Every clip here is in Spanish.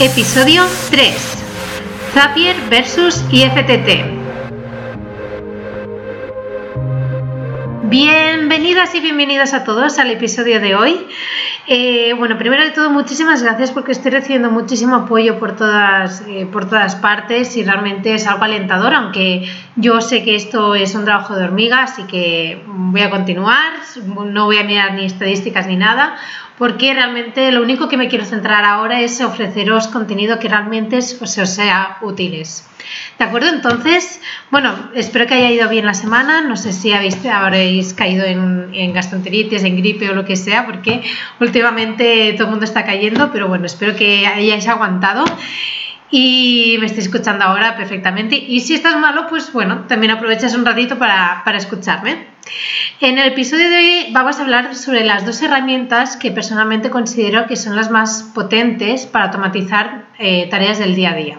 Episodio 3. Zapier versus IFTT. Bienvenidas y bienvenidos a todos al episodio de hoy. Eh, bueno, primero de todo, muchísimas gracias porque estoy recibiendo muchísimo apoyo por todas, eh, por todas partes y realmente es algo alentador, aunque yo sé que esto es un trabajo de hormiga, así que voy a continuar, no voy a mirar ni estadísticas ni nada porque realmente lo único que me quiero centrar ahora es ofreceros contenido que realmente os, sea útiles. ¿De acuerdo? Entonces, bueno, espero que haya ido bien la semana. No sé si habréis caído en, en gastroenteritis, en gripe o lo que sea, porque últimamente todo el mundo está cayendo, pero bueno, espero que hayáis aguantado y me estoy escuchando ahora perfectamente. Y si estás malo, pues bueno, también aprovechas un ratito para escucharme. En el episodio de hoy vamos a hablar sobre las dos herramientas que personalmente considero que son las más potentes para automatizar eh, tareas del día a día.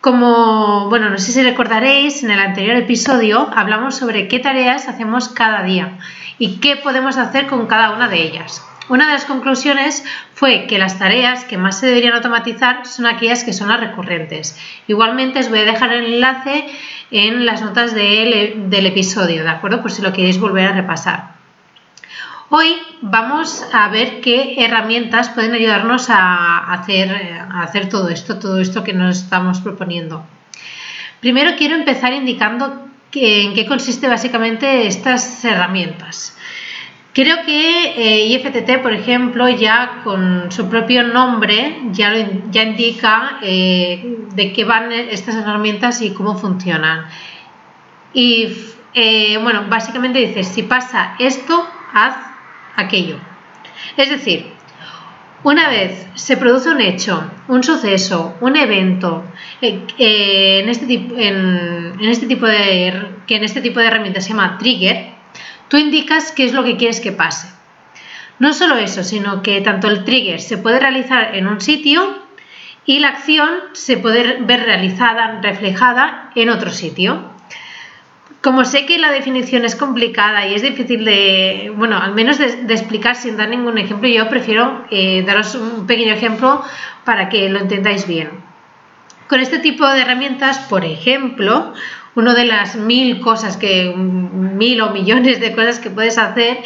Como, bueno, no sé si recordaréis, en el anterior episodio hablamos sobre qué tareas hacemos cada día y qué podemos hacer con cada una de ellas. Una de las conclusiones fue que las tareas que más se deberían automatizar son aquellas que son las recurrentes. Igualmente os voy a dejar el enlace en las notas del episodio, ¿de acuerdo? Por si lo queréis volver a repasar. Hoy vamos a ver qué herramientas pueden ayudarnos a hacer, todo esto, todo esto que nos estamos proponiendo. Primero quiero empezar indicando en qué consiste básicamente estas herramientas. Creo que eh, IFTT, por ejemplo, ya con su propio nombre ya, ya indica eh, de qué van estas herramientas y cómo funcionan. Y eh, bueno, básicamente dice, si pasa esto, haz aquello. Es decir, una vez se produce un hecho, un suceso, un evento, en, este en, en este tipo de, que en este tipo de herramientas se llama trigger, Tú indicas qué es lo que quieres que pase. No solo eso, sino que tanto el trigger se puede realizar en un sitio y la acción se puede ver realizada, reflejada en otro sitio. Como sé que la definición es complicada y es difícil de, bueno, al menos de, explicar sin dar ningún ejemplo, yo prefiero eh, daros un pequeño ejemplo para que lo entendáis bien. Con este tipo de herramientas, por ejemplo, una de las mil cosas que, mil o millones de cosas que puedes hacer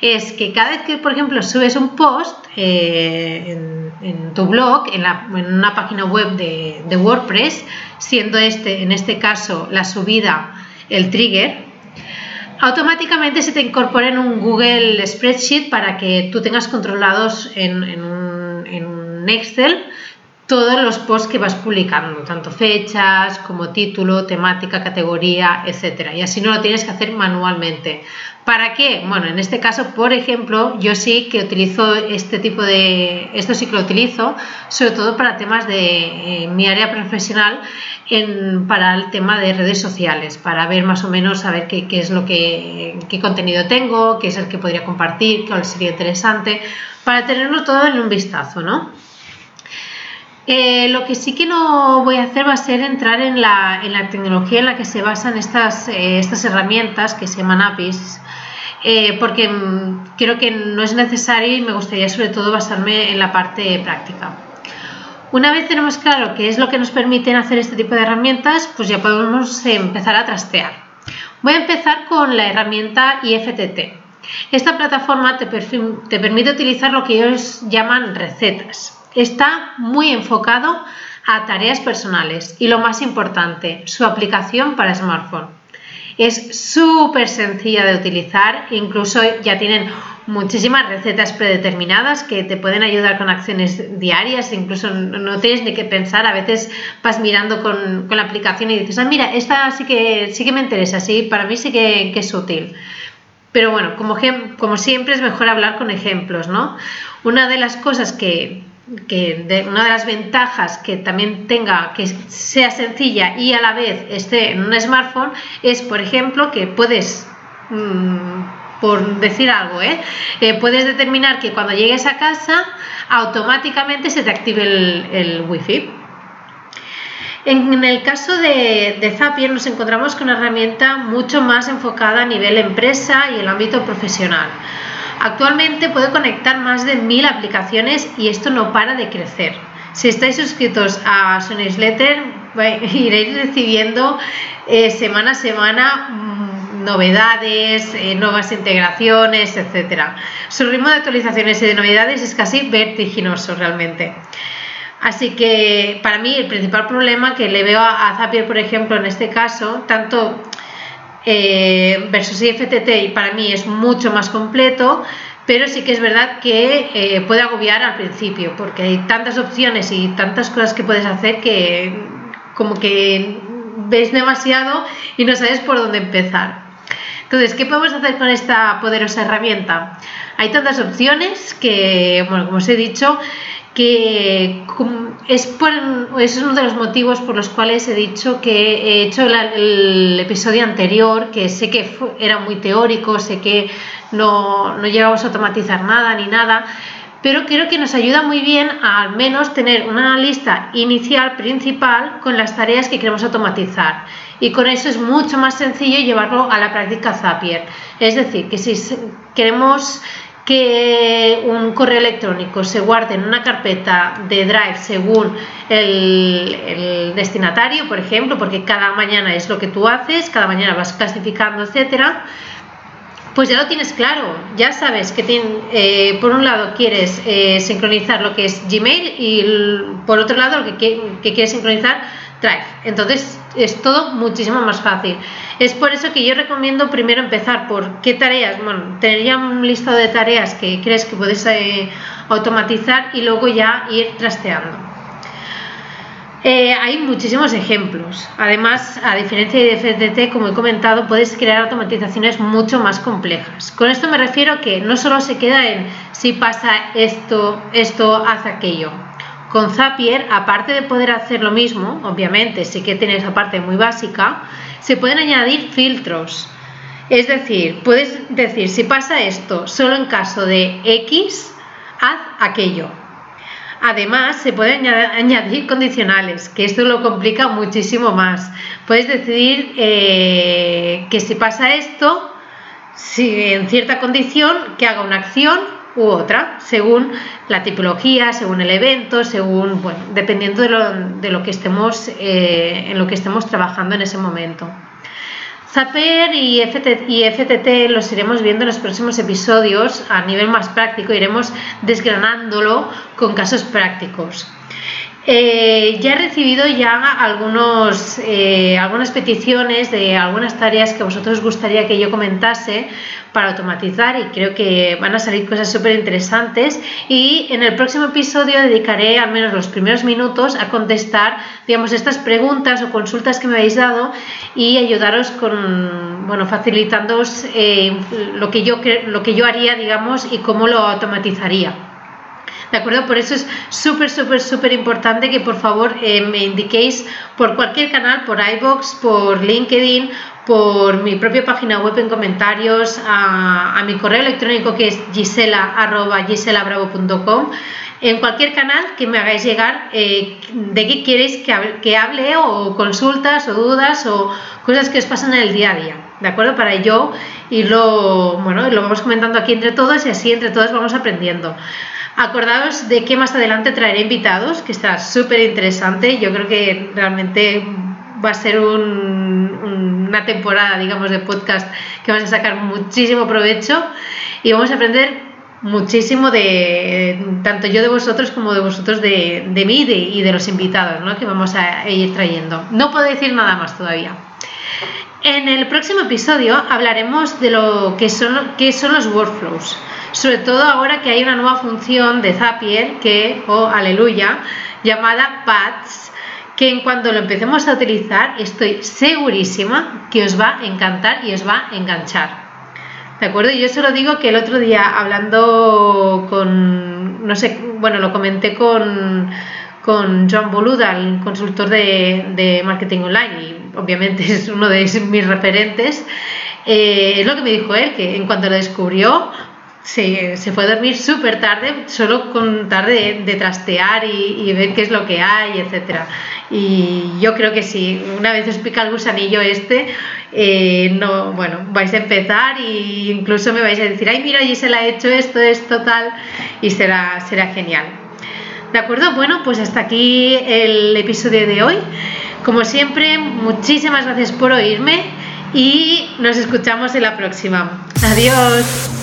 es que cada vez que, por ejemplo, subes un post eh, en, tu blog, en, una página web de, WordPress, siendo este, en este caso, la subida el trigger, automáticamente se te incorpora en un Google Spreadsheet para que tú tengas controlados en, en un Excel todos los posts que vas publicando, tanto fechas como título, temática, categoría, etcétera. Y así no lo tienes que hacer manualmente. ¿Para qué? Bueno, en este caso, por ejemplo, yo sí que utilizo este tipo de, esto sí que lo utilizo, sobre todo para temas de eh, mi área profesional, en, para el tema de redes sociales, para ver más o menos, saber qué, qué es lo que, qué contenido tengo, qué es el que podría compartir, cuál sería interesante, para tenerlo todo en un vistazo, ¿no? Eh, lo que sí que no voy a hacer va a ser entrar en la, tecnología en la que se basan estas, eh, herramientas que se llaman APIs, eh, porque mm, creo que no es necesario y me gustaría sobre todo basarme en la parte práctica. Una vez tenemos claro qué es lo que nos permiten hacer este tipo de herramientas, pues ya podemos empezar a trastear. Voy a empezar con la herramienta IFTT. Esta plataforma te permite utilizar lo que ellos llaman recetas está muy enfocado a tareas personales y lo más importante, su aplicación para smartphone. Es súper sencilla de utilizar, incluso ya tienen muchísimas recetas predeterminadas que te pueden ayudar con acciones diarias, incluso no tienes ni que pensar, a veces vas mirando con, la aplicación y dices, ah, mira, esta sí que, sí que me interesa, sí, para mí sí que, que es útil. Pero bueno, como, como siempre es mejor hablar con ejemplos, ¿no? Una de las cosas que, que una de las ventajas que también tenga que sea sencilla y a la vez esté en un smartphone es, por ejemplo, que puedes, mm, por decir algo, ¿eh? ¿eh? puedes determinar que cuando llegues a casa automáticamente se te active el, wifi. En el caso de, Zapier nos encontramos con una herramienta mucho más enfocada a nivel empresa y el ámbito profesional. Actualmente puede conectar más de mil aplicaciones y esto no para de crecer. Si estáis suscritos a su newsletter, iréis recibiendo eh, semana a semana mm, novedades, eh, nuevas integraciones, etcétera. Su ritmo de actualizaciones y de novedades es casi vertiginoso realmente. Así que para mí el principal problema que le veo a, Zapier, por ejemplo, en este caso, tanto eh, versus IFTT y para mí es mucho más completo, pero sí que es verdad que eh, puede agobiar al principio, porque hay tantas opciones y tantas cosas que puedes hacer que como que ves demasiado y no sabes por dónde empezar. Entonces, ¿qué podemos hacer con esta poderosa herramienta? Hay tantas opciones que, bueno, como os he dicho, que es, es, uno de los motivos por los cuales he dicho que he hecho el episodio anterior, que sé que era muy teórico, sé que no, no llegamos a automatizar nada ni nada, pero creo que nos ayuda muy bien a al menos tener una lista inicial principal con las tareas que queremos automatizar. Y con eso es mucho más sencillo llevarlo a la práctica Zapier. Es decir, que si queremos que un correo electrónico se guarde en una carpeta de Drive según el, destinatario, por ejemplo, porque cada mañana es lo que tú haces, cada mañana vas clasificando, etcétera, pues ya lo tienes claro, ya sabes que eh, por un lado quieres eh, sincronizar lo que es Gmail y por otro lado lo que, que quieres sincronizar Drive. Entonces es todo muchísimo más fácil. Es por eso que yo recomiendo primero empezar por qué tareas, bueno, tener ya un listado de tareas que crees que puedes eh, automatizar y luego ya ir trasteando. Eh, hay muchísimos ejemplos. Además, a diferencia de FTT, como he comentado, puedes crear automatizaciones mucho más complejas. Con esto me refiero que no solo se queda en si pasa esto, esto, haz aquello con Zapier, aparte de poder hacer lo mismo, obviamente sí que tiene esa parte muy básica, se pueden añadir filtros. Es decir, puedes decir, si pasa esto solo en caso de X, haz aquello. Además, se pueden añadir condicionales, que esto lo complica muchísimo más. Puedes decidir eh, que si pasa esto, si en cierta condición, que haga una acción u otra, según la tipología, según el evento, según, bueno, dependiendo de lo, de lo que estemos, eh, en lo que estemos trabajando en ese momento. Zaper y FTT, y FTT los iremos viendo en los próximos episodios a nivel más práctico, iremos desgranándolo con casos prácticos. Eh, ya he recibido ya algunos, eh, algunas peticiones de algunas tareas que vosotros gustaría que yo comentase para automatizar y creo que van a salir cosas súper interesantes y en el próximo episodio dedicaré al menos los primeros minutos a contestar digamos estas preguntas o consultas que me habéis dado y ayudaros con bueno facilitándoos eh, lo que yo lo que yo haría digamos y cómo lo automatizaría. ¿De acuerdo? Por eso es súper, súper, súper importante que por favor eh, me indiquéis por cualquier canal, por iBox, por LinkedIn, por mi propia página web en comentarios, a, mi correo electrónico que es gisela.giselabravo.com en cualquier canal que me hagáis llegar eh, de qué queréis que hable, o consultas o dudas o cosas que os pasan en el día a día, ¿de acuerdo? Para yo y lo, bueno, lo vamos comentando aquí entre todos y así entre todos vamos aprendiendo. Acordaos de que más adelante traeré invitados, que está súper interesante. Yo creo que realmente va a ser una temporada, digamos, de podcast que vamos a sacar muchísimo provecho y vamos a aprender muchísimo de tanto yo de vosotros como de vosotros de, mí y de, los invitados ¿no? que vamos a ir trayendo. No puedo decir nada más todavía. En el próximo episodio hablaremos de lo que son los workflows sobre todo ahora que hay una nueva función de Zapier que, oh aleluya, llamada Paths, que en cuanto lo empecemos a utilizar estoy segurísima que os va a encantar y os va a enganchar. ¿De acuerdo? Yo solo digo que el otro día hablando con, no sé, bueno, lo comenté con, con Joan Boluda, el consultor de, marketing online, y obviamente es uno de mis referentes, eh, es lo que me dijo él, que en cuanto lo descubrió, se, se a dormir súper tarde, solo con tarde de, trastear y, ver qué es lo que hay, etcétera. Y yo creo que si una vez os pica el gusanillo este, eh, no, bueno, vais a empezar e incluso me vais a decir, ay, mira, y se le ha hecho esto, esto, tal, y será, será genial. ¿De acuerdo? Bueno, pues hasta aquí el episodio de hoy. Como siempre, muchísimas gracias por oírme y nos escuchamos en la próxima. Adiós.